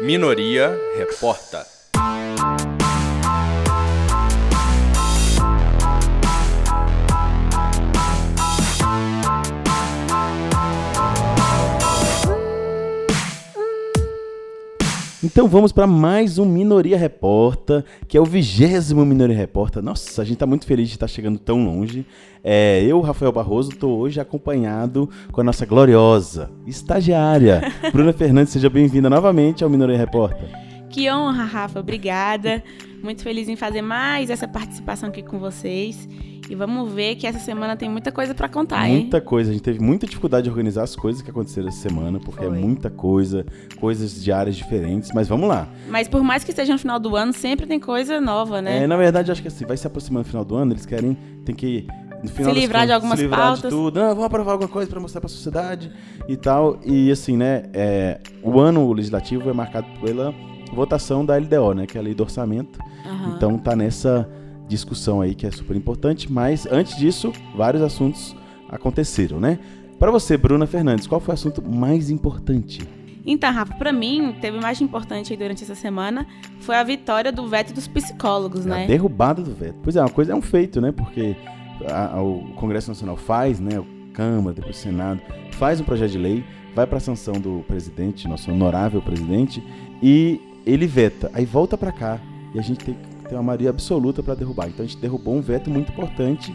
Minoria Reporta. Então vamos para mais um Minoria Reporta, que é o vigésimo Minoria Reporta. Nossa, a gente está muito feliz de estar chegando tão longe. É, eu, Rafael Barroso, estou hoje acompanhado com a nossa gloriosa estagiária, Bruna Fernandes. Seja bem-vinda novamente ao Minoria Reporta. Que honra, Rafa. Obrigada. Muito feliz em fazer mais essa participação aqui com vocês. E vamos ver que essa semana tem muita coisa para contar, hein? Muita coisa. A gente teve muita dificuldade de organizar as coisas que aconteceram essa semana, porque é Foi. é muita coisa, coisas de áreas diferentes, mas vamos lá. Mas por mais que esteja no final do ano, sempre tem coisa nova, né? É, na verdade, acho que assim, vai se aproximando no final do ano, eles querem, tem que no final se livrar de algumas se livrar pautas. de tudo. Não, vamos aprovar alguma coisa para mostrar para a sociedade e tal. E assim, né, é, o ano legislativo é marcado pela votação da LDO, né, que é a Lei do Orçamento. Uhum. Então tá nessa discussão aí que é super importante, mas antes disso, vários assuntos aconteceram, né? Para você, Bruna Fernandes, qual foi o assunto mais importante? Então, Rafa, para mim, teve mais importante aí durante essa semana foi a vitória do veto dos psicólogos, a né? A derrubada do veto. Pois é, uma coisa é um feito, né? Porque a, a, o Congresso Nacional faz, né? A Câmara, depois o Senado, faz um projeto de lei, vai para a sanção do presidente, nosso honorável presidente, e ele veta. Aí volta para cá e a gente tem que tem uma maioria absoluta para derrubar. Então a gente derrubou um veto muito importante,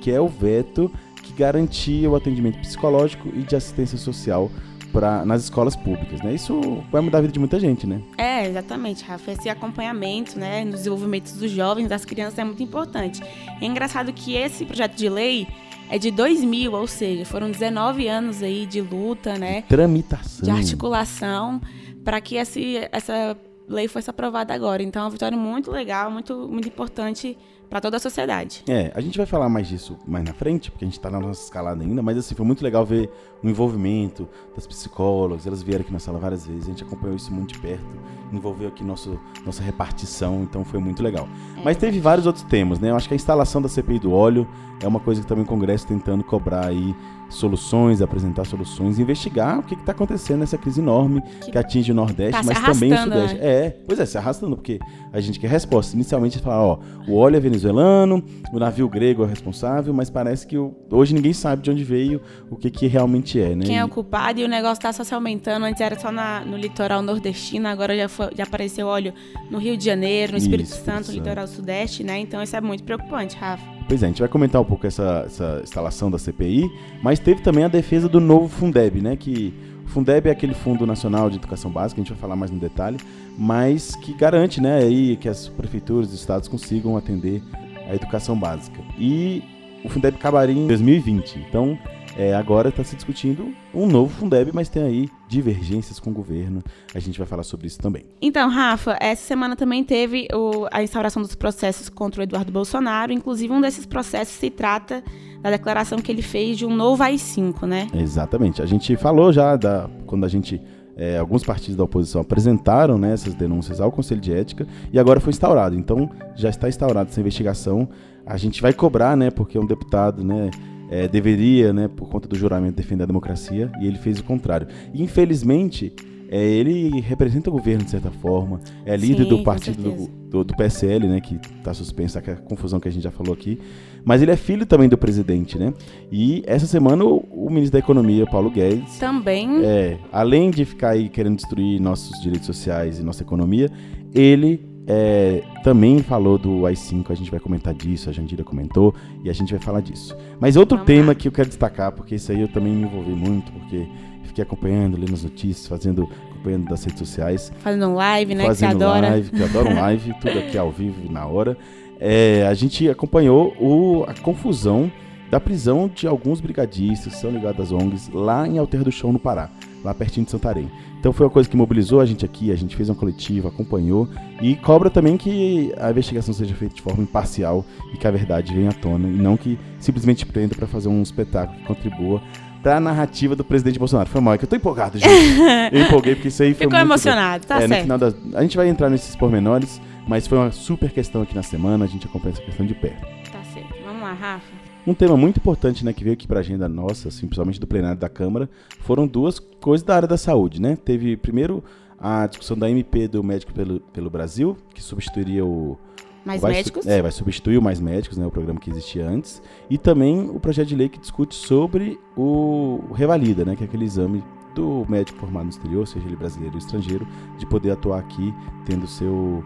que é o veto que garantia o atendimento psicológico e de assistência social pra, nas escolas públicas, né? Isso vai mudar a vida de muita gente, né? É, exatamente, Rafa. Esse acompanhamento, né, nos desenvolvimentos dos jovens, das crianças é muito importante. É engraçado que esse projeto de lei é de 2000, ou seja, foram 19 anos aí de luta, né? De tramitação. De articulação para que esse, essa lei fosse aprovada agora. Então é uma vitória muito legal, muito, muito importante para toda a sociedade. É, a gente vai falar mais disso mais na frente, porque a gente está na nossa escalada ainda, mas assim, foi muito legal ver o envolvimento das psicólogas, elas vieram aqui na sala várias vezes, a gente acompanhou isso muito de perto, envolveu aqui nosso, nossa repartição, então foi muito legal. É. Mas teve vários outros temas, né? Eu acho que a instalação da CPI do óleo é uma coisa que também o Congresso tentando cobrar aí soluções, apresentar soluções, investigar o que está acontecendo nessa crise enorme que, que atinge o Nordeste, tá mas também o Sudeste. Né? É, pois é, se arrastando, porque a gente quer resposta. Inicialmente falar, ó, o óleo é venezuelano, o navio grego é o responsável, mas parece que o, hoje ninguém sabe de onde veio, o que, que realmente é, né? Quem é o culpado e o negócio está só se aumentando. Antes era só na, no litoral nordestino, agora já, foi, já apareceu óleo no Rio de Janeiro, no Espírito isso, Santo, no litoral sudeste, né? Então isso é muito preocupante, Rafa. Pois é, a gente vai comentar um pouco essa, essa instalação da CPI, mas teve também a defesa do novo Fundeb, né? Que Fundeb é aquele Fundo Nacional de Educação Básica, a gente vai falar mais no detalhe, mas que garante, né, aí que as prefeituras e estados consigam atender a educação básica. E o Fundeb acabaria em 2020. Então, é, agora está se discutindo um novo Fundeb, mas tem aí divergências com o governo. A gente vai falar sobre isso também. Então, Rafa, essa semana também teve o, a instauração dos processos contra o Eduardo Bolsonaro. Inclusive, um desses processos se trata da declaração que ele fez de um novo AI-5, né? Exatamente. A gente falou já da, quando a gente é, alguns partidos da oposição apresentaram né, essas denúncias ao Conselho de Ética e agora foi instaurado. Então, já está instaurada essa investigação. A gente vai cobrar, né, porque um deputado, né, é, deveria, né, por conta do juramento, defender a democracia, e ele fez o contrário. E, infelizmente, é, ele representa o governo de certa forma, é líder Sim, do partido do, do, do, PSL, né, que está suspenso, a confusão que a gente já falou aqui, mas ele é filho também do presidente, né? E essa semana o, o ministro da Economia, Paulo Guedes, também, é, além de ficar aí querendo destruir nossos direitos sociais e nossa economia, ele é, também falou do AI-5, a gente vai comentar disso, a Jandira comentou, e a gente vai falar disso. Mas outro Vamos tema lá. que eu quero destacar, porque isso aí eu também me envolvi muito, porque fiquei acompanhando, lendo as notícias, fazendo, acompanhando das redes sociais. Fazendo um live, né, fazendo que você adora. live, que eu adoro um live, tudo aqui ao vivo na hora. É, a gente acompanhou o, a confusão da prisão de alguns brigadistas que são ligados às ONGs lá em Alter do Chão, no Pará, lá pertinho de Santarém. Então foi uma coisa que mobilizou a gente aqui, a gente fez uma coletiva, acompanhou e cobra também que a investigação seja feita de forma imparcial e que a verdade venha à tona e não que simplesmente prenda para fazer um espetáculo que contribua para a narrativa do presidente Bolsonaro. Foi mal, é que eu tô empolgado, gente. eu empolguei porque isso aí foi Ficou muito emocionado, tá é, certo. Das... A gente vai entrar nesses pormenores, mas foi uma super questão aqui na semana, a gente acompanha essa questão de perto. Tá certo. Vamos lá, Rafa. Um tema muito importante, né, que veio aqui para a agenda nossa, assim, principalmente do plenário da Câmara, foram duas coisas da área da saúde, né? Teve primeiro a discussão da MP do Médico pelo, pelo Brasil, que substituiria o. Mais vai, médicos? É, vai substituir o Mais Médicos, né, o programa que existia antes. E também o projeto de lei que discute sobre o, Revalida, né, que é aquele exame do médico formado no exterior, seja ele brasileiro ou estrangeiro, de poder atuar aqui tendo seu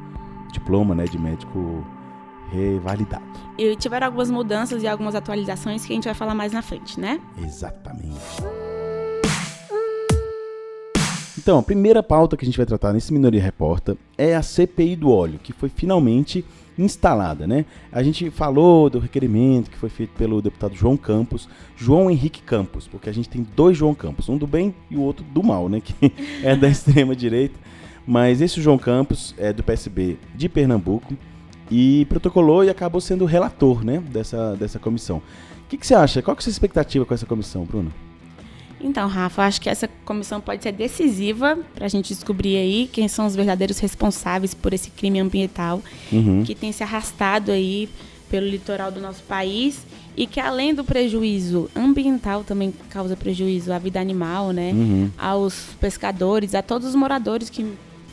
diploma né, de médico revalidado. E tiveram algumas mudanças e algumas atualizações que a gente vai falar mais na frente, né? Exatamente. Então, a primeira pauta que a gente vai tratar nesse Minoria Reporta é a CPI do óleo, que foi finalmente instalada, né? A gente falou do requerimento que foi feito pelo deputado João Campos, João Henrique Campos, porque a gente tem dois João Campos, um do bem e o outro do mal, né? Que é da extrema direita. Mas esse João Campos é do PSB de Pernambuco e protocolou e acabou sendo relator, né? Dessa, dessa comissão. O que, que você acha? Qual que é a sua expectativa com essa comissão, Bruno? Então, Rafa, acho que essa comissão pode ser decisiva para a gente descobrir aí quem são os verdadeiros responsáveis por esse crime ambiental Uhum. que tem se arrastado aí pelo litoral do nosso país e que além do prejuízo ambiental também causa prejuízo à vida animal, né? Uhum. Aos pescadores, a todos os moradores que,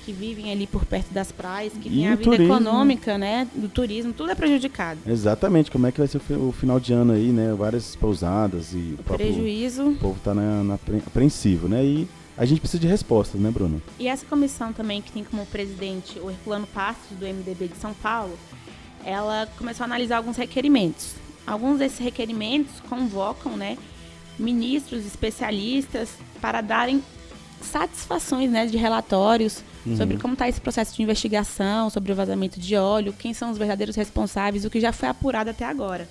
que vivem ali por perto das praias, que tem a o vida turismo. econômica, né? Do turismo, tudo é prejudicado. Exatamente, como é que vai ser o fi- o final de ano aí, né? Várias pousadas e o próprio Prejuízo. o povo tá na, na apre- apreensivo, né? E a gente precisa de respostas, né, Bruno? E essa comissão também, que tem como presidente o Herculano Passos, do MDB de São Paulo, ela começou a analisar alguns requerimentos. Alguns desses requerimentos convocam né, ministros, especialistas, para darem satisfações né, de relatórios sobre como está esse processo de investigação, sobre o vazamento de óleo, quem são os verdadeiros responsáveis, o que já foi apurado até agora.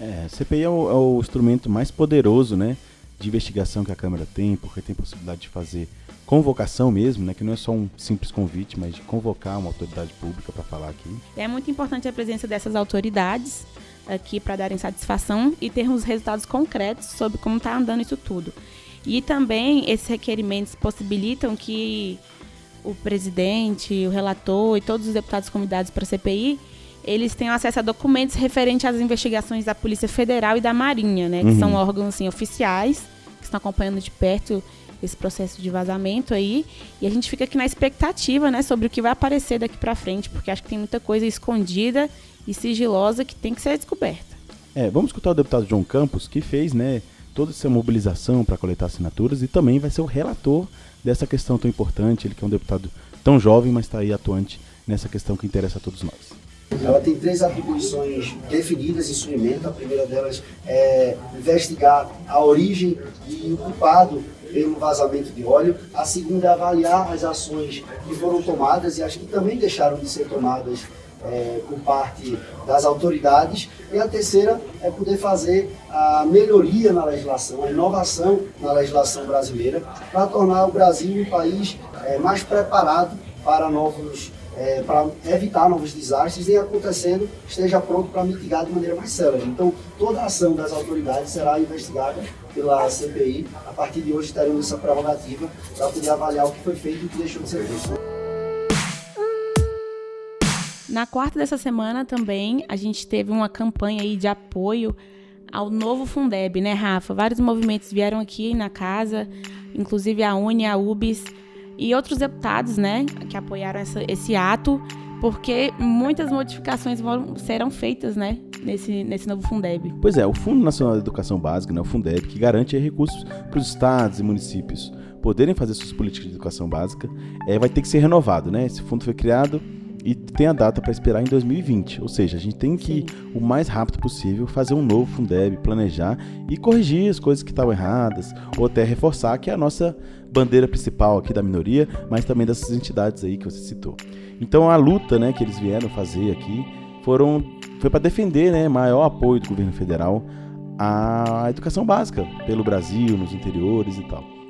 É, CPI é o, é o instrumento mais poderoso, né, de investigação que a Câmara tem, porque tem possibilidade de fazer convocação mesmo, né, que não é só um simples convite, mas de convocar uma autoridade pública para falar aqui. É muito importante a presença dessas autoridades aqui para darem satisfação e termos resultados concretos sobre como está andando isso tudo. E também esses requerimentos possibilitam que o presidente, o relator e todos os deputados convidados para a CPI eles tenham acesso a documentos referentes às investigações da Polícia Federal e da Marinha, né, que Uhum. são órgãos assim, oficiais que estão acompanhando de perto esse processo de vazamento aí. E a gente fica aqui na expectativa, né, sobre o que vai aparecer daqui pra frente, porque acho que tem muita coisa escondida e sigilosa que tem que ser descoberta. É, vamos escutar o deputado João Campos, que fez, né, toda essa mobilização para coletar assinaturas e também vai ser o relator dessa questão tão importante, ele que é um deputado tão jovem, mas está aí atuante nessa questão que interessa a todos nós. Ela tem três atribuições definidas em sua emenda. A primeira delas é investigar a origem e o culpado pelo vazamento de óleo. A segunda é avaliar as ações que foram tomadas e as que também deixaram de ser tomadas é, por parte das autoridades. E a terceira é poder fazer a melhoria na legislação, a inovação na legislação brasileira, para tornar o Brasil um país é, mais preparado para novos é, para evitar novos desastres e acontecendo esteja pronto para mitigar de maneira mais célere. Então, toda a ação das autoridades será investigada pela CPI. A partir de hoje teremos essa prerrogativa para poder avaliar o que foi feito e o que deixou de ser feito. Na quarta dessa semana também a gente teve uma campanha aí de apoio ao novo Fundeb, né, Rafa? Vários movimentos vieram aqui na casa, inclusive a Uni, a UBS e outros deputados, né, que apoiaram essa- esse ato, porque muitas modificações serão feitas, né, nesse, nesse novo Fundeb. Pois é, o Fundo Nacional de Educação Básica, né, o Fundeb, que garante recursos para os estados e municípios poderem fazer suas políticas de educação básica, é, vai ter que ser renovado, né? Esse fundo foi criado tem a data para esperar em 2020, ou seja, a gente tem que o mais rápido possível fazer um novo Fundeb, planejar e corrigir as coisas que estavam erradas ou até reforçar que é a nossa bandeira principal aqui da minoria, mas também dessas entidades aí que você citou. Então a luta, né, que eles vieram fazer aqui foram foi para defender, né, maior apoio do governo federal à educação básica pelo Brasil, nos interiores e tal.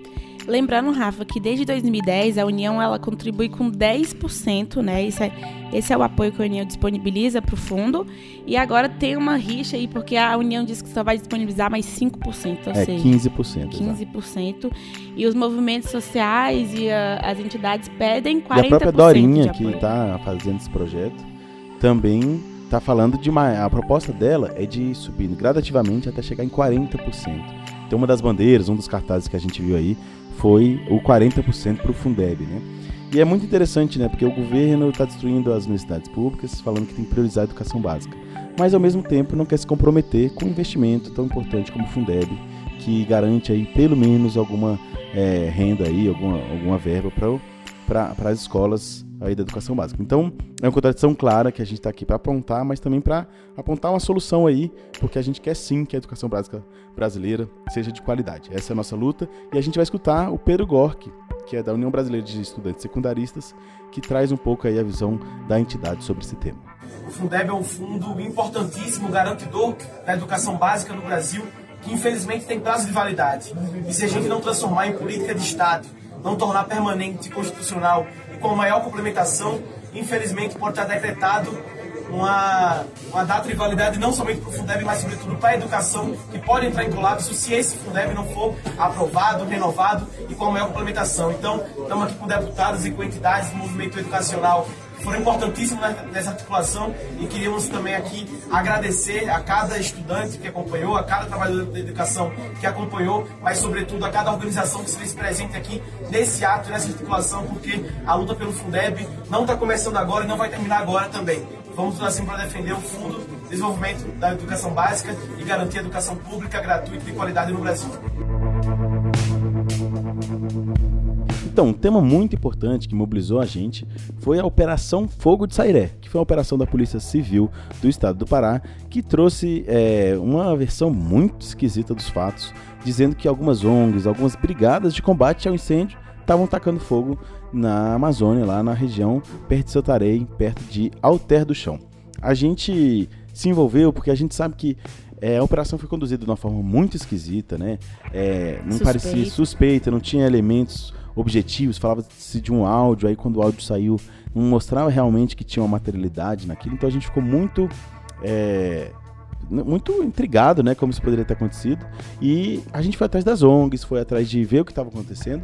Lembrando, Rafa, que desde 2010 a União ela contribui com 10%, né? Esse é, esse é o apoio que a União disponibiliza para o fundo. E agora tem uma rixa aí, porque a União diz que só vai disponibilizar mais 5%, ou É seja, 15%. exato. 15%. E os movimentos sociais e a- as entidades pedem 40% E a própria Dorinha, que está fazendo esse projeto, também está falando de uma. A proposta dela é de subir gradativamente até chegar em 40%. Então, uma das bandeiras, um dos cartazes que a gente viu aí, foi o 40% para o Fundeb, né? E é muito interessante, né? Porque o governo está destruindo as universidades públicas, falando que tem que priorizar a educação básica. Mas ao mesmo tempo não quer se comprometer com um investimento tão importante como o Fundeb, que garante aí pelo menos alguma é, renda aí, alguma, alguma verba para as escolas aí da educação básica. Então, é uma contradição clara que a gente está aqui para apontar, mas também para apontar uma solução aí, porque a gente quer sim que a educação básica brasileira seja de qualidade. Essa é a nossa luta e a gente vai escutar o Pedro Gork, que é da União Brasileira de Estudantes Secundaristas, que traz um pouco aí a visão da entidade sobre esse tema. O Fundeb é um fundo importantíssimo, garantidor da educação básica no Brasil, que infelizmente tem prazo de validade. E se a gente não transformar em política de Estado, não tornar permanente, constitucional e com maior complementação, infelizmente pode estar decretado uma, uma data de validade não somente para o Fundeb, mas sobretudo para a educação, que pode entrar em colapso se esse Fundeb não for aprovado, renovado e com maior complementação. Então, estamos aqui com deputados e com entidades do movimento educacional foram importantíssimos nessa articulação e queríamos também aqui agradecer a cada estudante que acompanhou, a cada trabalhador da educação que acompanhou, mas sobretudo a cada organização que se fez presente aqui nesse ato, nessa articulação, porque a luta pelo Fundeb não está começando agora e não vai terminar agora também. Vamos tudo assim para defender o Fundo de Desenvolvimento da Educação Básica e garantir a educação pública, gratuita e de qualidade no Brasil. Então, um tema muito importante que mobilizou a gente foi a Operação Fogo de Sairé, que foi uma operação da Polícia Civil do Estado do Pará, que trouxe é, uma versão muito esquisita dos fatos, dizendo que algumas ONGs, algumas brigadas de combate ao incêndio estavam tacando fogo na Amazônia, lá na região perto de Santarém, perto de Alter do Chão. A gente se envolveu porque a gente sabe que é, a operação foi conduzida de uma forma muito esquisita, né? É, não Suspeito. parecia suspeita, não tinha elementos objetivos, falava-se de um áudio, aí quando o áudio saiu, não mostrava realmente que tinha uma materialidade naquilo, então a gente ficou muito. É, muito intrigado, né, como isso poderia ter acontecido. E a gente foi atrás das ONGs, foi atrás de ver o que estava acontecendo.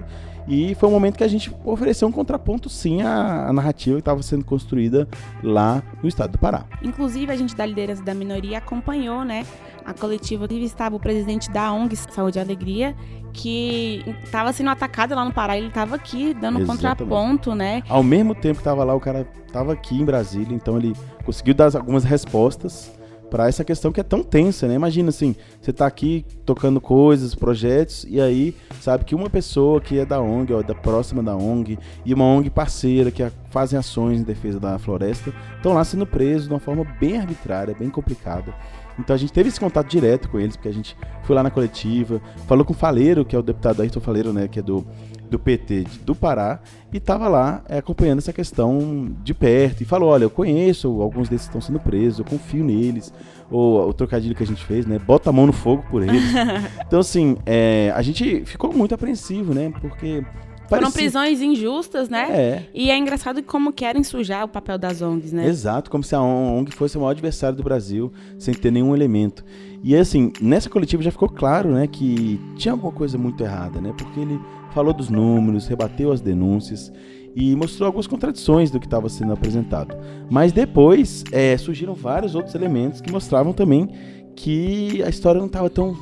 E foi um momento que a gente ofereceu um contraponto, sim, à, à narrativa que estava sendo construída lá no estado do Pará. Inclusive, a gente da liderança da minoria acompanhou, né, a coletiva que estava o presidente da ONG Saúde e Alegria, que estava sendo atacado lá no Pará, ele estava aqui dando Exatamente. contraponto, né? Ao mesmo tempo que estava lá, o cara estava aqui em Brasília, então ele conseguiu dar algumas respostas para essa questão que é tão tensa, né? Imagina assim, você tá aqui tocando coisas, projetos, e aí sabe que uma pessoa que é da ONG, ó, da próxima da ONG, e uma ONG parceira que fazem ações em defesa da floresta, estão lá sendo presos de uma forma bem arbitrária, bem complicada. Então a gente teve esse contato direto com eles, porque a gente foi lá na coletiva, falou com o Faleiro, que é o deputado Ayrton Faleiro, né, que é do, do PT do Pará, e estava lá é, acompanhando essa questão de perto, e falou, olha, eu conheço alguns desses que estão sendo presos, eu confio neles, ou o trocadilho que a gente fez, né, bota a mão no fogo por eles. então assim, é, a gente ficou muito apreensivo, né, porque foram prisões injustas, né? É. E é engraçado como querem sujar o papel das ONGs, né? Exato, como se a ONG fosse o maior adversário do Brasil, sem ter nenhum elemento. E assim, nessa coletiva já ficou claro, né, que tinha alguma coisa muito errada, né? Porque ele falou dos números, rebateu as denúncias e mostrou algumas contradições do que estava sendo apresentado. Mas depois é, surgiram vários outros elementos que mostravam também que a história não estava tão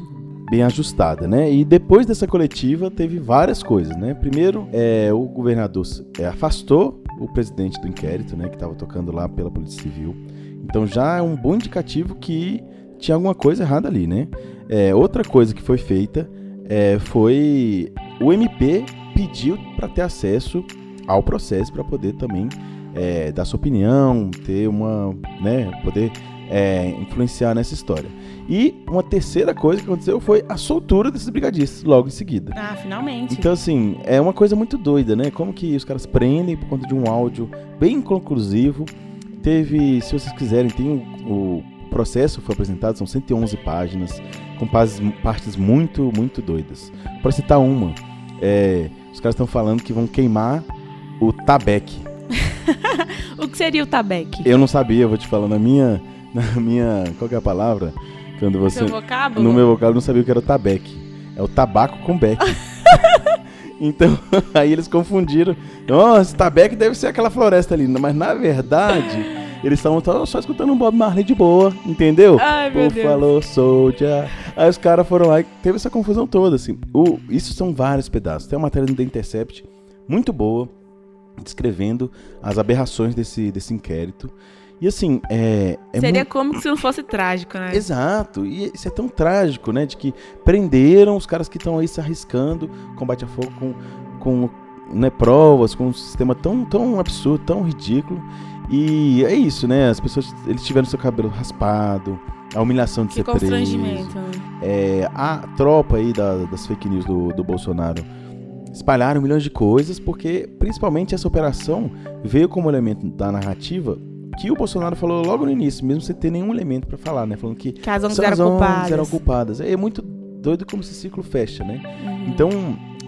bem ajustada, né? E depois dessa coletiva teve várias coisas, né? Primeiro, é, o governador é, afastou o presidente do inquérito, né? Que estava tocando lá pela Polícia Civil. Então já é um bom indicativo que tinha alguma coisa errada ali, né? É, outra coisa que foi feita é, foi o MP pediu para ter acesso ao processo para poder também é, dar sua opinião, ter uma, né, poder é, influenciar nessa história. E uma terceira coisa que aconteceu foi a soltura desses brigadistas logo em seguida. Ah, finalmente. Então, assim, é uma coisa muito doida, né? Como que os caras prendem por conta de um áudio bem conclusivo. Teve, se vocês quiserem, tem o, o processo foi apresentado, são 111 páginas, com partes muito, muito doidas. Para citar uma, é, os caras estão falando que vão queimar o Tabec. o que seria o Tabec? Eu não sabia, vou te falar, na minha, na minha, qual é a palavra? Quando você. No vocábulo? No meu vocábulo não sabia o que era o tabec. É o tabaco com beck. então, aí eles confundiram. Nossa, tabec deve ser aquela floresta ali. Mas na verdade, eles estavam só escutando um Bob Marley de boa, entendeu? Ai, meu Deus. falou Soldier. Aí os caras foram lá e teve essa confusão toda, assim. O, isso são vários pedaços. Tem uma matéria do The Intercept muito boa descrevendo as aberrações desse, desse inquérito. E assim, é. é Seria muito- como se não fosse trágico, né? Exato, e isso é tão trágico, né? De que prenderam os caras que estão aí se arriscando, combate a fogo com, com né, provas, com um sistema tão, tão absurdo, tão ridículo. E é isso, né? As pessoas, eles tiveram seu cabelo raspado, a humilhação de Que ser preso. constrangimento. né? É, a tropa aí da- das fake news do, do Bolsonaro espalharam milhões de coisas, porque principalmente essa operação veio como elemento da narrativa que o Bolsonaro falou logo no início, mesmo sem ter nenhum elemento pra falar, né? Falando que Que as ONGs eram culpadas. eram culpadas. É muito doido como esse ciclo fecha, né? Uhum. Então,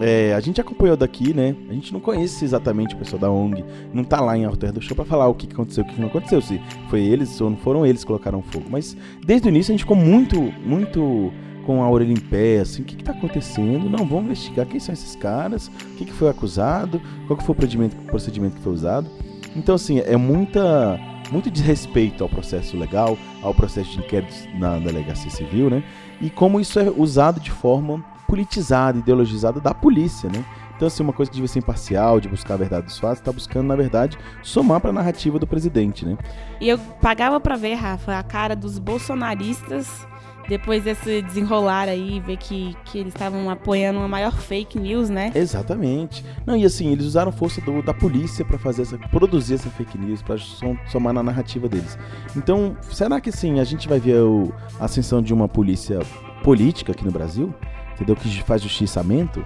é, a gente acompanhou daqui, né? A gente não conhece exatamente o pessoal da ONG, não tá lá em Alter do Show pra falar o que aconteceu, o que não aconteceu, se foi eles ou não foram eles que colocaram fogo. Mas desde o início a gente ficou muito, muito com a orelha em pé, assim, o que que tá acontecendo? Não, vamos investigar quem são esses caras, o que que foi acusado, qual que foi o procedimento, procedimento que foi usado. Então, assim, é muita, muito desrespeito ao processo legal, ao processo de inquérito na delegacia civil, né? E como isso é usado de forma politizada, ideologizada da polícia, né? Então, assim, uma coisa que devia ser imparcial, de buscar a verdade dos fatos, tá buscando, na verdade, somar pra narrativa do presidente, né? E eu pagava pra ver, Rafa, a cara dos bolsonaristas depois desse desenrolar aí, ver que, que eles estavam apoiando uma maior fake news, né? Exatamente. Não, e assim, eles usaram força do- da polícia pra fazer essa, produzir essa fake news, som- somar na narrativa deles. Então, será que sim, a gente vai ver o- a ascensão de uma polícia política aqui no Brasil? Entendeu? Que faz justiçamento?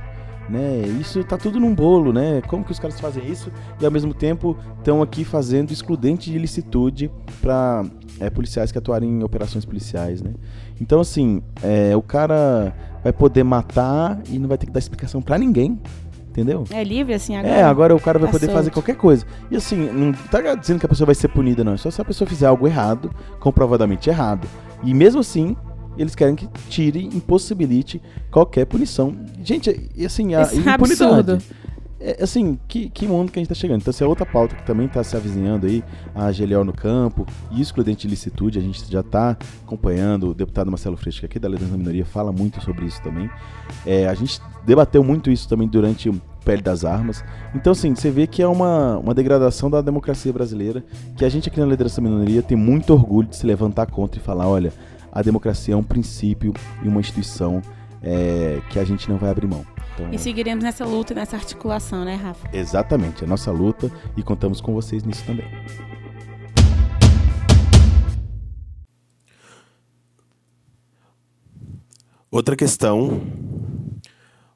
Né? Isso tá tudo num bolo, né? Como que os caras fazem isso e ao mesmo tempo estão aqui fazendo excludente de ilicitude para policiais que atuarem em operações policiais, né? Então, assim, é, o cara vai poder matar e não vai ter que dar explicação pra ninguém, entendeu? É livre assim agora? É, agora o cara vai Tá poder fazer solto. qualquer coisa. E assim, não tá dizendo que a pessoa vai ser punida, não. É só se a pessoa fizer algo errado, comprovadamente errado. E mesmo assim, eles querem que tire, impossibilite qualquer punição. Gente, e assim, a Isso é impunidade. absurdo. É, assim, que, que mundo que a gente tá chegando. Então, essa é outra pauta que também tá se avizinhando aí, a GLO no campo e excludente de licitude, a gente já tá acompanhando, o deputado Marcelo Freixo, que aqui da Liderança da Minoria, fala muito sobre isso também. É, a gente debateu muito isso também durante o Pele das Armas. Então, assim, você vê que é uma, uma degradação da democracia brasileira, que a gente aqui na Liderança da Minoria tem muito orgulho de se levantar contra e falar, olha, a democracia é um princípio e uma instituição é, que a gente não vai abrir mão. Então, E seguiremos nessa luta e nessa articulação, né, Rafa? Exatamente, é nossa luta e contamos com vocês nisso também. Outra questão.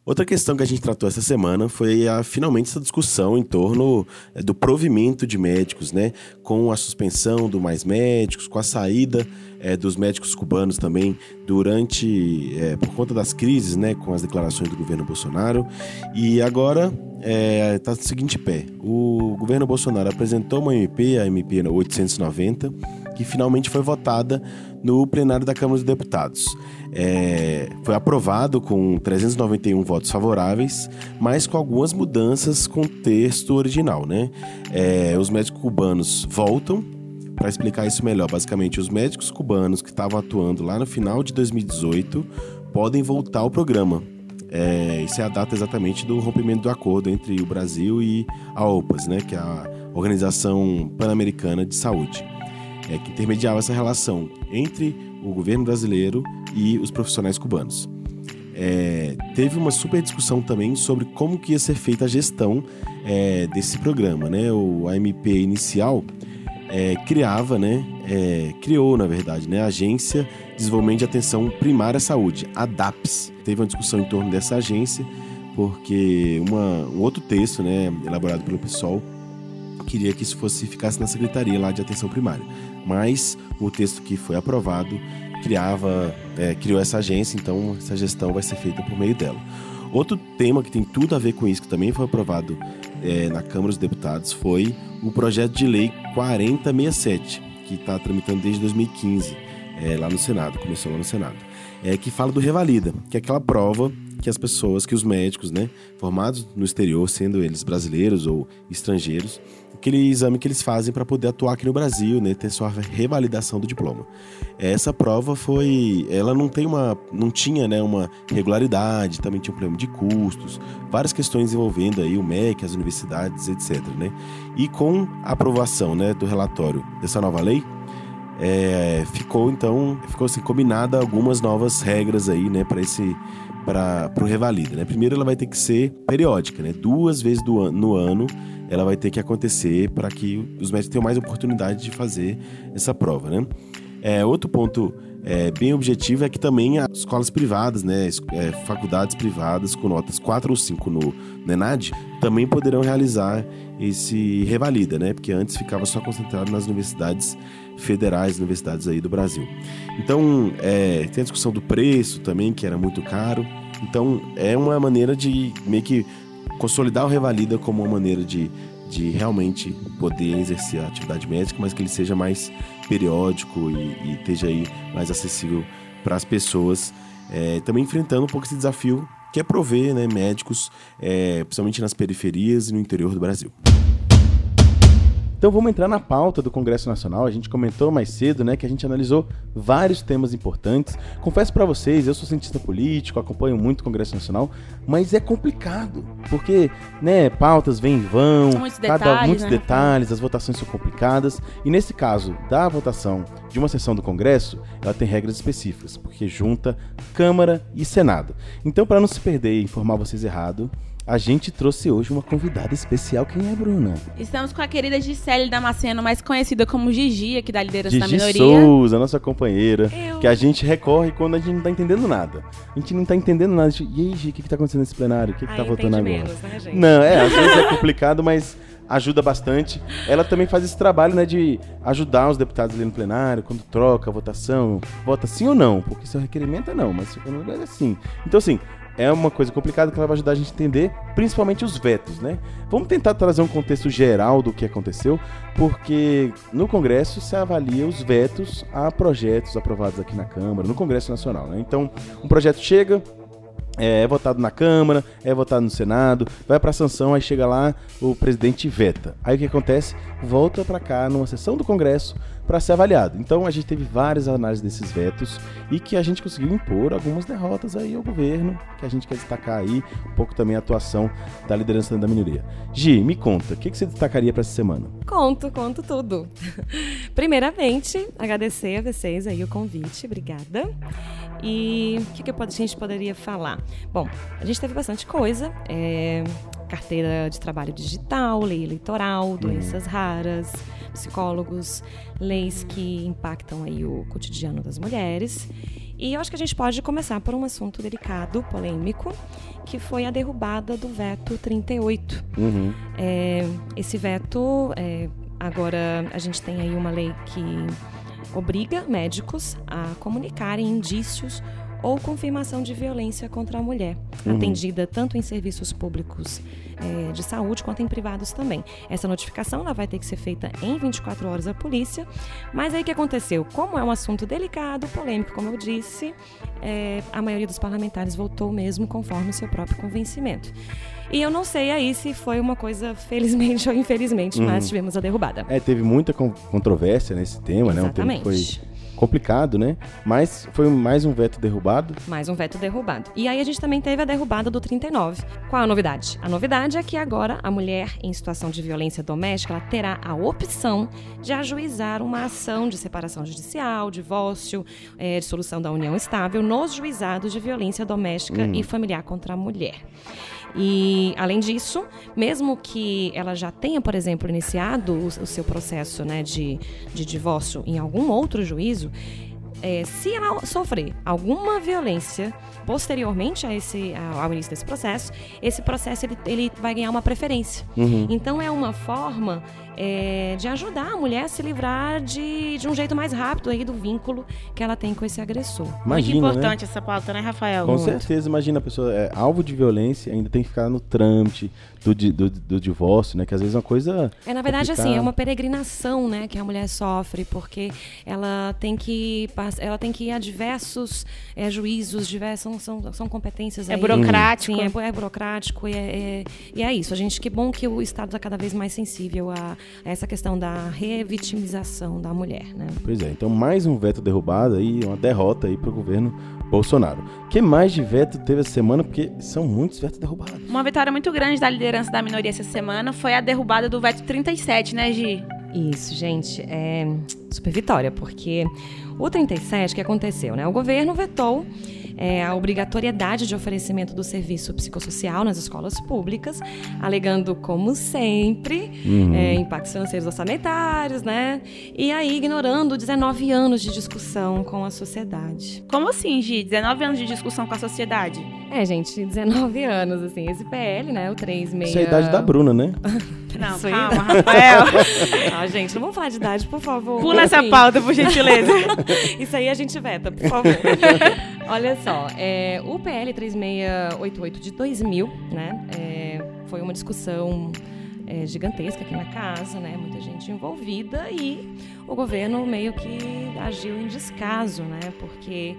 Outra questão que a gente tratou essa semana foi a, finalmente essa discussão em torno eh, do provimento de médicos, né? Com a suspensão do Mais Médicos, com a saída eh, dos médicos cubanos também durante, eh, por conta das crises, né? Com as declarações do governo Bolsonaro. E agora está no seguinte pé: o governo Bolsonaro apresentou uma MP, a MP 890, que finalmente foi votada no plenário da Câmara dos Deputados. É, foi aprovado com 391 votos favoráveis, mas com algumas mudanças com o texto original, né? É, os médicos cubanos voltam. Para explicar isso melhor, basicamente, os médicos cubanos que estavam atuando lá no final de 2018 podem voltar ao programa. É, isso é a data exatamente do rompimento do acordo entre o Brasil e a OPAS, né, que é a Organização Pan-Americana de Saúde, é, que intermediava essa relação entre o governo brasileiro e os profissionais cubanos. É, teve uma super discussão também sobre como que ia ser feita a gestão é, desse programa, né? O AMP inicial é, criava, né? é, criou, na verdade, né? A Agência de Desenvolvimento de Atenção Primária à Saúde, a DAPS. Teve uma discussão em torno dessa agência, porque uma, um outro texto, né, elaborado pelo PSOL, queria que isso fosse ficasse na Secretaria lá de Atenção Primária. Mas o texto que foi aprovado criava, é, criou essa agência, então essa gestão vai ser feita por meio dela. Outro tema que tem tudo a ver com isso, que também foi aprovado é, na Câmara dos Deputados, foi o projeto de lei 4067, que está tramitando desde 2015 é, lá no Senado, começou lá no Senado. é, que fala do Revalida, que é aquela prova que as pessoas, que os médicos, né, formados no exterior, sendo eles brasileiros ou estrangeiros, aquele exame que eles fazem para poder atuar aqui no Brasil, né, ter sua revalidação do diploma. Essa prova foi, ela não tem uma, não tinha, né, uma regularidade, também tinha um problema de custos, várias questões envolvendo aí o MEC, as universidades, etc, né? E com a aprovação, né, do relatório dessa nova lei, é, ficou então ficou assim combinada algumas novas regras aí né para esse para o revalida né. Primeiro ela vai ter que ser periódica né. Duas vezes do no ano ela vai ter que acontecer para que os médicos tenham mais oportunidade de fazer essa prova né. É, outro ponto é, bem objetivo é que também as escolas privadas, né, é, faculdades privadas com notas 4 ou 5 no, no ENAD, também poderão realizar esse revalida, né, porque antes ficava só concentrado nas universidades federais, universidades aí do Brasil. Então, é, tem a discussão do preço também, que era muito caro. Então, é uma maneira de meio que consolidar o revalida como uma maneira de de realmente poder exercer a atividade médica, mas que ele seja mais periódico e, e esteja aí mais acessível para as pessoas, é, também enfrentando um pouco esse desafio que é prover né, médicos, é, principalmente nas periferias e no interior do Brasil. Então vamos entrar na pauta do Congresso Nacional. A gente comentou mais cedo, né, que a gente analisou vários temas importantes. Confesso para vocês, eu sou cientista político, acompanho muito o Congresso Nacional, mas é complicado, porque, né, pautas vêm e vão, São muitos cada detalhes, muitos né, detalhes, as votações são complicadas. E nesse caso da votação de uma sessão do Congresso, ela tem regras específicas, porque junta Câmara e Senado. Então, para não se perder e informar vocês errado, a gente trouxe hoje uma convidada especial. Quem é, Bruna? Estamos com a querida Gisele Damasceno, mais conhecida como Gigi, aqui da liderança da Gigi minoria. Souza, nossa companheira, Eu. que a gente recorre quando a gente não tá entendendo nada. A gente não tá entendendo nada. Gente, e aí, Gigi, o que, que tá acontecendo nesse plenário? O que, que Ah, tá votando agora? menos, né, gente? Não, é, às vezes é complicado, mas ajuda bastante. Ela também faz esse trabalho, né, de ajudar os deputados ali no plenário, quando troca a votação, vota sim ou não, porque seu requerimento é não, mas se for é sim. Então, assim, é uma coisa complicada que ela vai ajudar a gente a entender, principalmente os vetos, né? Vamos tentar trazer um contexto geral do que aconteceu, porque no Congresso se avalia os vetos a projetos aprovados aqui na Câmara, no Congresso Nacional, né? Então, um projeto chega, é, é votado na Câmara, é votado no Senado, vai para sanção, aí chega lá, o presidente veta. Aí o que acontece? Volta para cá numa sessão do Congresso para ser avaliado. Então a gente teve várias análises desses vetos e que a gente conseguiu impor algumas derrotas aí ao governo, que a gente quer destacar aí um pouco também a atuação da liderança da minoria. Gi, me conta, o que, que você destacaria para essa semana? Conto, conto tudo. Primeiramente, agradecer a vocês aí o convite, obrigada. E o que, que a gente poderia falar? Bom, a gente teve bastante coisa. é, carteira de trabalho digital, lei eleitoral, doenças raras, psicólogos, leis que impactam aí o cotidiano das mulheres. E eu acho que a gente pode começar por um assunto delicado, polêmico, que foi a derrubada do veto 38. Uhum. É, esse veto, é, agora a gente tem aí uma lei que obriga médicos a comunicarem indícios ou confirmação de violência contra a mulher, atendida tanto em serviços públicos é, de saúde quanto em privados também. Essa notificação ela vai ter que ser feita em 24 horas à polícia. Mas aí o que aconteceu? Como é um assunto delicado, polêmico, como eu disse, é, a maioria dos parlamentares votou mesmo conforme o seu próprio convencimento. E eu não sei aí se foi uma coisa felizmente ou infelizmente, mas tivemos a derrubada. É, teve muita con- controvérsia nesse tema, né? Um tema que foi Exatamente. Complicado, né? Mas foi mais um veto derrubado. Mais um veto derrubado. E aí a gente também teve a derrubada do 39. Qual a novidade? A novidade é que agora a mulher em situação de violência doméstica ela terá a opção de ajuizar uma ação de separação judicial, divórcio, eh, dissolução da união estável nos juizados de violência doméstica e familiar contra a mulher. E, além disso, mesmo que ela já tenha, por exemplo, iniciado o, o seu processo né, de, de divórcio em algum outro juízo, é, se ela sofrer alguma violência posteriormente a esse, ao, início desse processo, esse processo ele, ele vai ganhar uma preferência. Então é uma forma é, de ajudar a mulher a se livrar de, de um jeito mais rápido aí do vínculo que ela tem com esse agressor. Imagina, Muito né? importante essa pauta, né, Rafael? Com certeza, imagina a pessoa é alvo de violência, ainda tem que ficar no trâmite do, do, do divórcio, né? Que às vezes é uma coisa. É, na verdade, assim, complicada. é uma peregrinação, né, que a mulher sofre, porque ela tem que ela tem que ir a diversos é, juízos, diversos, são, são competências É aí. burocrático. Sim, é, é burocrático e é, é- e é isso. A gente, que bom que o Estado está cada vez mais sensível a essa questão da revitimização da mulher, né? Pois é, então mais um veto derrubado aí, uma derrota aí pro governo Bolsonaro. O que mais de veto teve essa semana? Porque são muitos vetos derrubados. Uma vitória muito grande da liderança da minoria essa semana foi a derrubada do veto 37, né, Gi? Isso, gente, é super vitória, porque o 37 que aconteceu, né? O governo vetou é, a obrigatoriedade de oferecimento do serviço psicossocial nas escolas públicas, alegando, como sempre, é, impactos financeiros orçamentários, né? E aí ignorando 19 anos de discussão com a sociedade. Como assim, Gi? 19 anos de discussão com a sociedade. É, gente, 19 anos, assim, esse PL, né? O 36. Isso é a idade da Bruna, né? Não, Isso calma, Rafael. Ah, gente, não vamos falar de idade, por favor. Pula essa pauta, por gentileza. Isso aí a gente veta, por favor. Olha só, é, o PL 3688 de 2000, né, é, foi uma discussão é, gigantesca aqui na casa, né, muita gente envolvida e o governo meio que agiu em descaso, né, porque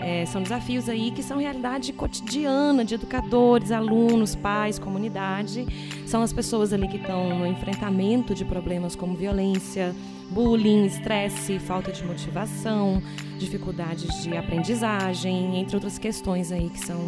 é, são desafios aí que são realidade cotidiana de educadores, alunos, pais, comunidade. São as pessoas ali que estão no enfrentamento de problemas como violência, bullying, estresse, falta de motivação, dificuldades de aprendizagem, entre outras questões aí que são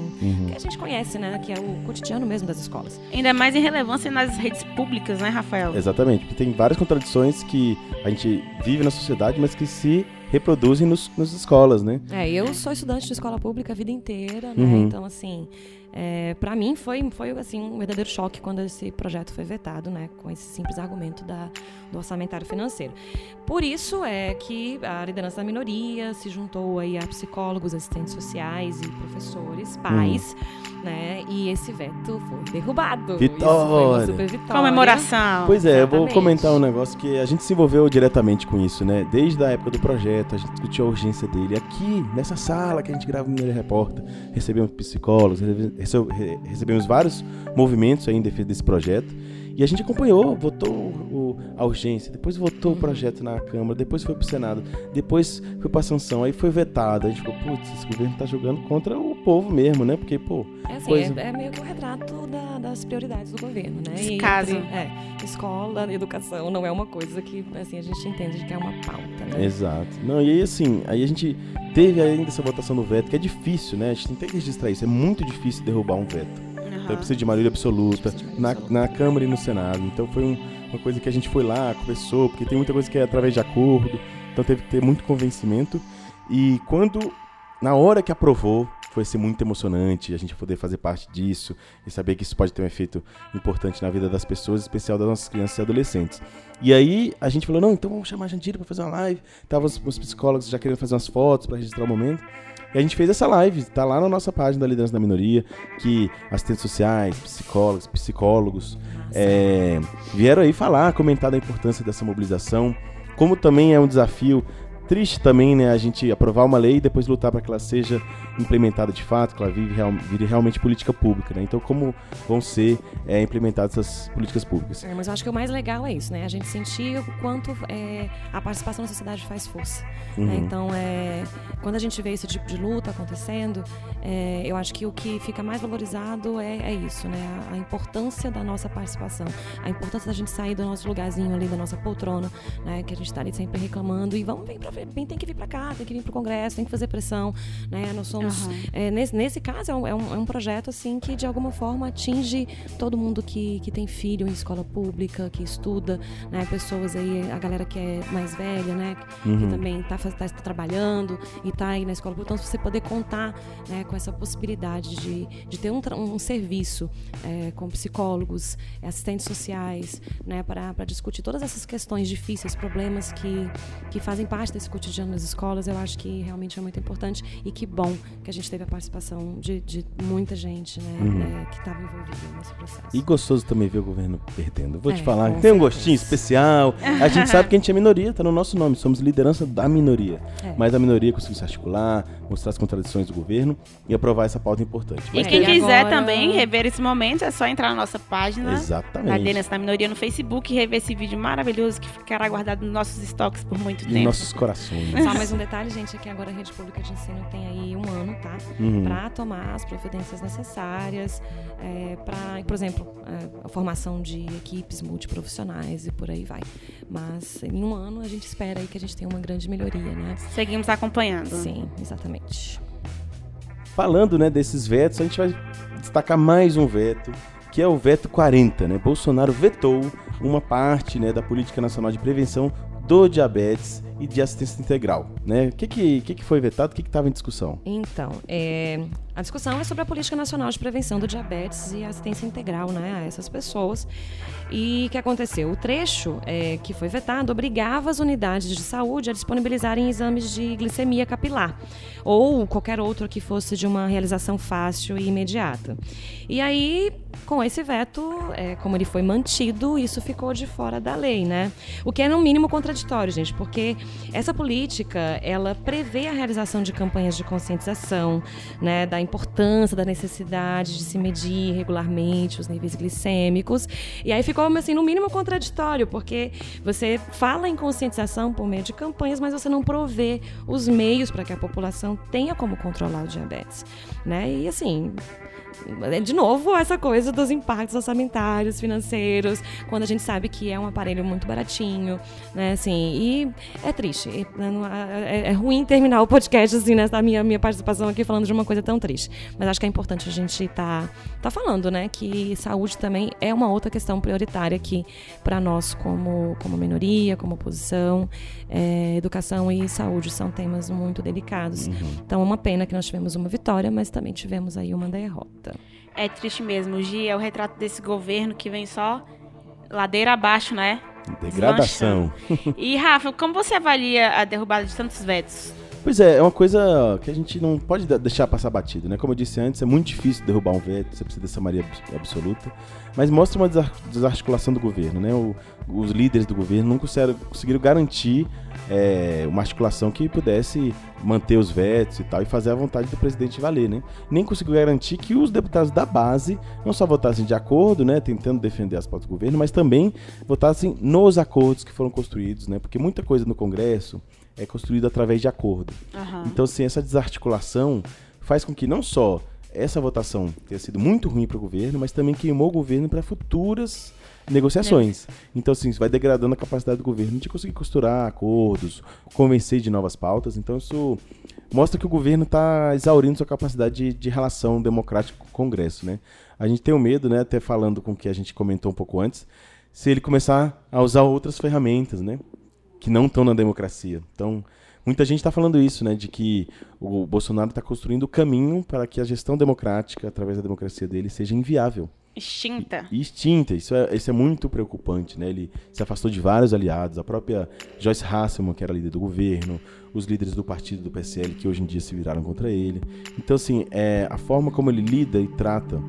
que a gente conhece, né, que é o cotidiano mesmo das escolas. Ainda mais em relevância nas redes públicas, né, Rafael? Exatamente, porque tem várias contradições que a gente vive na sociedade, mas que se reproduzem nos, nas escolas, né? É, eu sou estudante de escola pública a vida inteira, né? Uhum. Então, assim, é, para mim foi, foi assim, um verdadeiro choque quando esse projeto foi vetado, né? Com esse simples argumento da, do orçamentário financeiro. Por isso é que a liderança da minoria se juntou aí a psicólogos, assistentes sociais e professores, pais, né? E esse veto foi derrubado. Isso foi uma Vitória! super vitória. Comemoração. Pois é, eu vou Exatamente. comentar um negócio que a gente se envolveu diretamente com isso, né? Desde a época do projeto, a gente discutiu a urgência dele. Aqui, nessa sala que a gente grava o Mineiro Repórter, recebemos psicólogos, rece- rece- recebemos vários movimentos aí em defesa desse projeto. E a gente acompanhou, votou o- a urgência, depois votou o projeto na Câmara, depois foi pro Senado, depois foi pra sanção, aí foi vetado. A gente ficou, putz, esse governo tá jogando contra o povo mesmo, né? Porque, pô, É, assim, Pois é, é meio que um retrato da- das prioridades do governo, né? Descaso. entre- é, escola, educação não é uma coisa que assim, a gente entende que é uma pauta, né? Exato. Não, e aí assim, aí a gente teve ainda essa votação do veto, que é difícil, né? A gente tem que registrar isso. É muito difícil derrubar um veto. Então precisa de maioria absoluta de na, maioria na Câmara e no Senado. Então foi um- uma coisa que a gente foi lá, conversou, porque tem muita coisa que é através de acordo. Então teve que ter muito convencimento. E quando, na hora que aprovou, foi ser muito emocionante a gente poder fazer parte disso e saber que isso pode ter um efeito importante na vida das pessoas, em especial das nossas crianças e adolescentes. E aí a gente falou, não, então vamos chamar a Jandira pra fazer uma live. Tava os, os psicólogos já querendo fazer umas fotos pra registrar o momento. E a gente fez essa live, tá lá na nossa página da Liderança da Minoria, que assistentes sociais, psicólogos, psicólogos é, vieram aí falar, comentar da importância dessa mobilização, como também é um desafio triste também, né, a gente aprovar uma lei e depois lutar para que ela seja implementada de fato, que ela vire, real- vire realmente política pública, né? Então, como vão ser é, implementadas essas políticas públicas? É, mas eu acho que o mais legal é isso, né? A gente sentir o quanto é, a participação na sociedade faz força. né? Uhum. Então, é, quando a gente vê esse tipo de luta acontecendo, é, eu acho que o que fica mais valorizado é, é isso, né? A, a importância da nossa participação, a importância da gente sair do nosso lugarzinho ali, da nossa poltrona, né? Que a gente tá ali sempre reclamando e vamos frente, vem, tem que vir pra cá, tem que vir pro Congresso, tem que fazer pressão, né? Nós somos Aham. é, nesse, nesse caso, é um, é um- é um projeto assim que de alguma forma atinge todo mundo que, que tem filho em escola pública, que estuda, né? Pessoas aí, a galera que é mais velha, né? Que, que Uhum. também está tá, tá trabalhando e está aí na escola pública. Então, você poder contar né, com essa possibilidade de, de ter um, um serviço é, com psicólogos, assistentes sociais, né? Para discutir todas essas questões difíceis, problemas que, que fazem parte desse cotidiano das escolas, eu acho que realmente é muito importante e que bom que a gente teve a participação de, de muita gente né, Uhum. né, que estava envolvida nesse processo. E gostoso também ver o governo perdendo. Vou te É, falar, com tem um certeza. gostinho especial. A gente sabe que a gente é minoria, tá no nosso nome. Somos liderança da minoria. É. Mas a minoria conseguiu se articular, mostrar as contradições do governo e aprovar essa pauta importante. E Mas quem e quiser agora- também rever esse momento, é só entrar na nossa página. Da Exatamente. Liderança da Minoria no Facebook e rever esse vídeo maravilhoso que ficará guardado nos nossos estoques por muito E tempo. nossos corações. Só mais um detalhe, gente, é que agora a rede pública de ensino tem aí um ano, tá? Uhum. Para tomar as providências necessárias, é, para, por exemplo, é, a formação de equipes multiprofissionais e por aí vai. Mas em um ano a gente espera aí que a gente tenha uma grande melhoria, né? Seguimos acompanhando. Sim, exatamente. Falando né, desses vetos, a gente vai destacar mais um veto, que é o veto 40. Né? Bolsonaro vetou uma parte né, da Política Nacional de Prevenção do Diabetes e de Assistência Integral. Né? O que, que, que, que foi vetado? O que estava em discussão? Então, é, a discussão é sobre a Política Nacional de Prevenção do Diabetes e Assistência Integral né, a essas pessoas. E o que aconteceu? O trecho é, que foi vetado obrigava as unidades de saúde a disponibilizarem exames de glicemia capilar ou qualquer outro que fosse de uma realização fácil e imediata. E aí, com esse veto, é, como ele foi mantido, isso ficou de fora da lei, né? O que é no mínimo contraditório, gente, porque essa política ela prevê a realização de campanhas de conscientização, né, da importância, da necessidade de se medir regularmente os níveis glicêmicos. E aí ficou assim no mínimo contraditório, porque você fala em conscientização por meio de campanhas, mas você não provê os meios para que a população tenha como controlar o diabetes, né? E assim, de novo, essa coisa dos impactos orçamentários, financeiros, quando a gente sabe que é um aparelho muito baratinho, né, assim, e é triste, é, é ruim terminar o podcast, assim, nessa né, minha, minha participação aqui falando de uma coisa tão triste, mas acho que é importante a gente estar tá, tá falando, né, que saúde também é uma outra questão prioritária aqui para nós como, como minoria, como oposição, é, educação e saúde são temas muito delicados, uhum. então é uma pena que nós tivemos uma vitória, mas também tivemos aí uma derrota. É triste mesmo. O Gi é o retrato desse governo que vem só ladeira abaixo, né? Degradação. E, Rafa, como você avalia a derrubada de tantos vetos? Pois é, é uma coisa que a gente não pode deixar passar batido, né? Como eu disse antes, é muito difícil derrubar um veto, você precisa dessa maioria absoluta. Mas mostra uma desarticulação do governo, né? O, os líderes do governo não conseguiram, conseguiram garantir é, uma articulação que pudesse manter os vetos e tal, e fazer a vontade do presidente valer, né? Nem conseguiu garantir que os deputados da base não só votassem de acordo, né, tentando defender as pautas do governo, mas também votassem nos acordos que foram construídos, né? Porque muita coisa no Congresso é construído através de acordo. Uhum. Então, assim, essa desarticulação faz com que não só essa votação tenha sido muito ruim para o governo, mas também queimou o governo para futuras negociações. Então, assim, isso vai degradando a capacidade do governo de conseguir costurar acordos, convencer de novas pautas. Então, isso mostra que o governo está exaurindo sua capacidade de, de, relação democrática com o Congresso, né? A gente tem o um medo, né, até falando com o que a gente comentou um pouco antes, se ele começar a usar outras ferramentas, né? Que não estão na democracia. Então, muita gente está falando isso, né, de que o Bolsonaro está construindo o caminho para que a gestão democrática, através da democracia dele, seja inviável. Extinta. E, extinta. Isso é, isso é muito preocupante, né? Ele se afastou de vários aliados, a própria Joyce Hasselman, que era líder do governo, os líderes do partido do PSL, que hoje em dia se viraram contra ele. Então, assim, é, a forma como ele lida e trata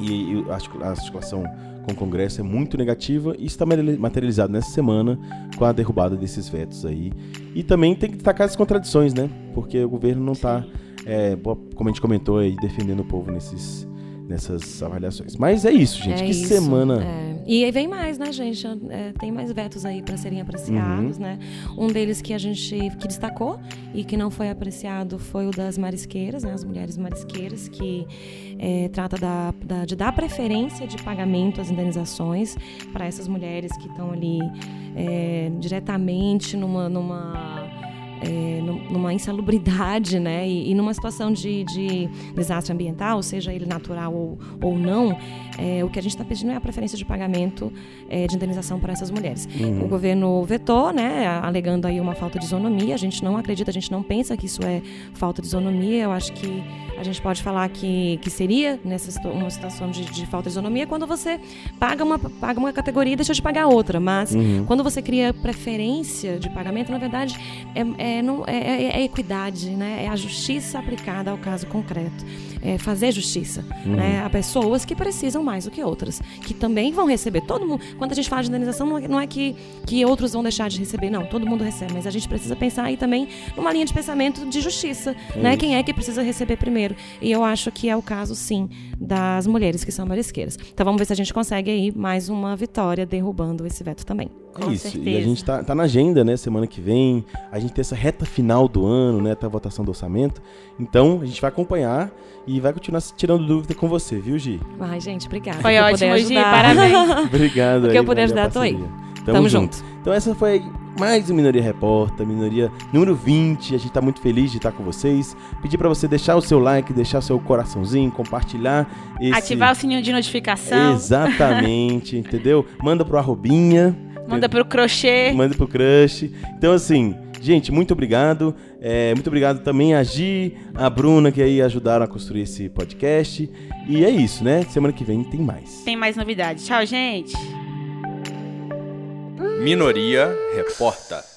e, e a articulação com o Congresso é muito negativa e está materializado nessa semana com a derrubada desses vetos aí. E também tem que destacar as contradições, né? Porque o governo não está, é, como a gente comentou aí, defendendo o povo nesses nessas avaliações. Mas é isso, gente. É que isso, semana. É. E aí vem mais, né, gente? É, tem mais vetos aí para serem apreciados, uhum. né? Um deles que a gente que destacou e que não foi apreciado foi o das marisqueiras, né? As mulheres marisqueiras, que é, trata da, da, de dar preferência de pagamento às indenizações para essas mulheres que estão ali é, diretamente numa, numa é, numa insalubridade, né, e, e numa situação de, de, desastre ambiental, seja ele natural ou, ou não, é, o que a gente está pedindo é a preferência de pagamento é, de indenização para essas mulheres. Uhum. O governo vetou, né, alegando aí uma falta de isonomia. A gente não acredita, a gente não pensa que isso é falta de isonomia. Eu acho que a gente pode falar que, que seria nessa uma situação de, de falta de isonomia quando você paga uma, paga uma categoria e deixa de pagar outra. Mas uhum. quando você cria preferência de pagamento, na verdade, é, é, não, é, é, é equidade, né? é a justiça aplicada ao caso concreto. É, fazer justiça né, a pessoas que precisam mais do que outras, que também vão receber. Todo mundo, quando a gente fala de indenização, não é, não é que, que outros vão deixar de receber, não, todo mundo recebe, mas a gente precisa pensar aí também numa linha de pensamento de justiça, né? Quem é que precisa receber primeiro? E eu acho que é o caso, sim, das mulheres que são marisqueiras. Então vamos ver se a gente consegue aí mais uma vitória derrubando esse veto também. É Com isso. E a certeza. gente tá, tá na agenda, né? Semana que vem. A gente tem essa reta final do ano, né? Até a votação do orçamento. Então, a gente vai acompanhar e vai continuar tirando dúvida com você, viu, Gi? Ai, gente, obrigada. Foi ótimo, Gi, parabéns. Obrigado O que aí, eu puder ajudar, tô aí. parceria. Tamo junto. Então essa foi mais um Minoria Repórter, Minoria número 20. A gente tá muito feliz de estar com vocês. Pedir pra você deixar o seu like, deixar o seu coraçãozinho, compartilhar esse... Ativar o sininho de notificação. Exatamente, entendeu? Manda pro arrobinha. Manda pro crochê. Manda pro crush. Então, assim, gente, muito obrigado. É, muito obrigado também a Gi, a Bruna, que aí ajudaram a construir esse podcast. E é isso, né? Semana que vem tem mais. Tem mais novidades. Tchau, gente. Minoria Reporta.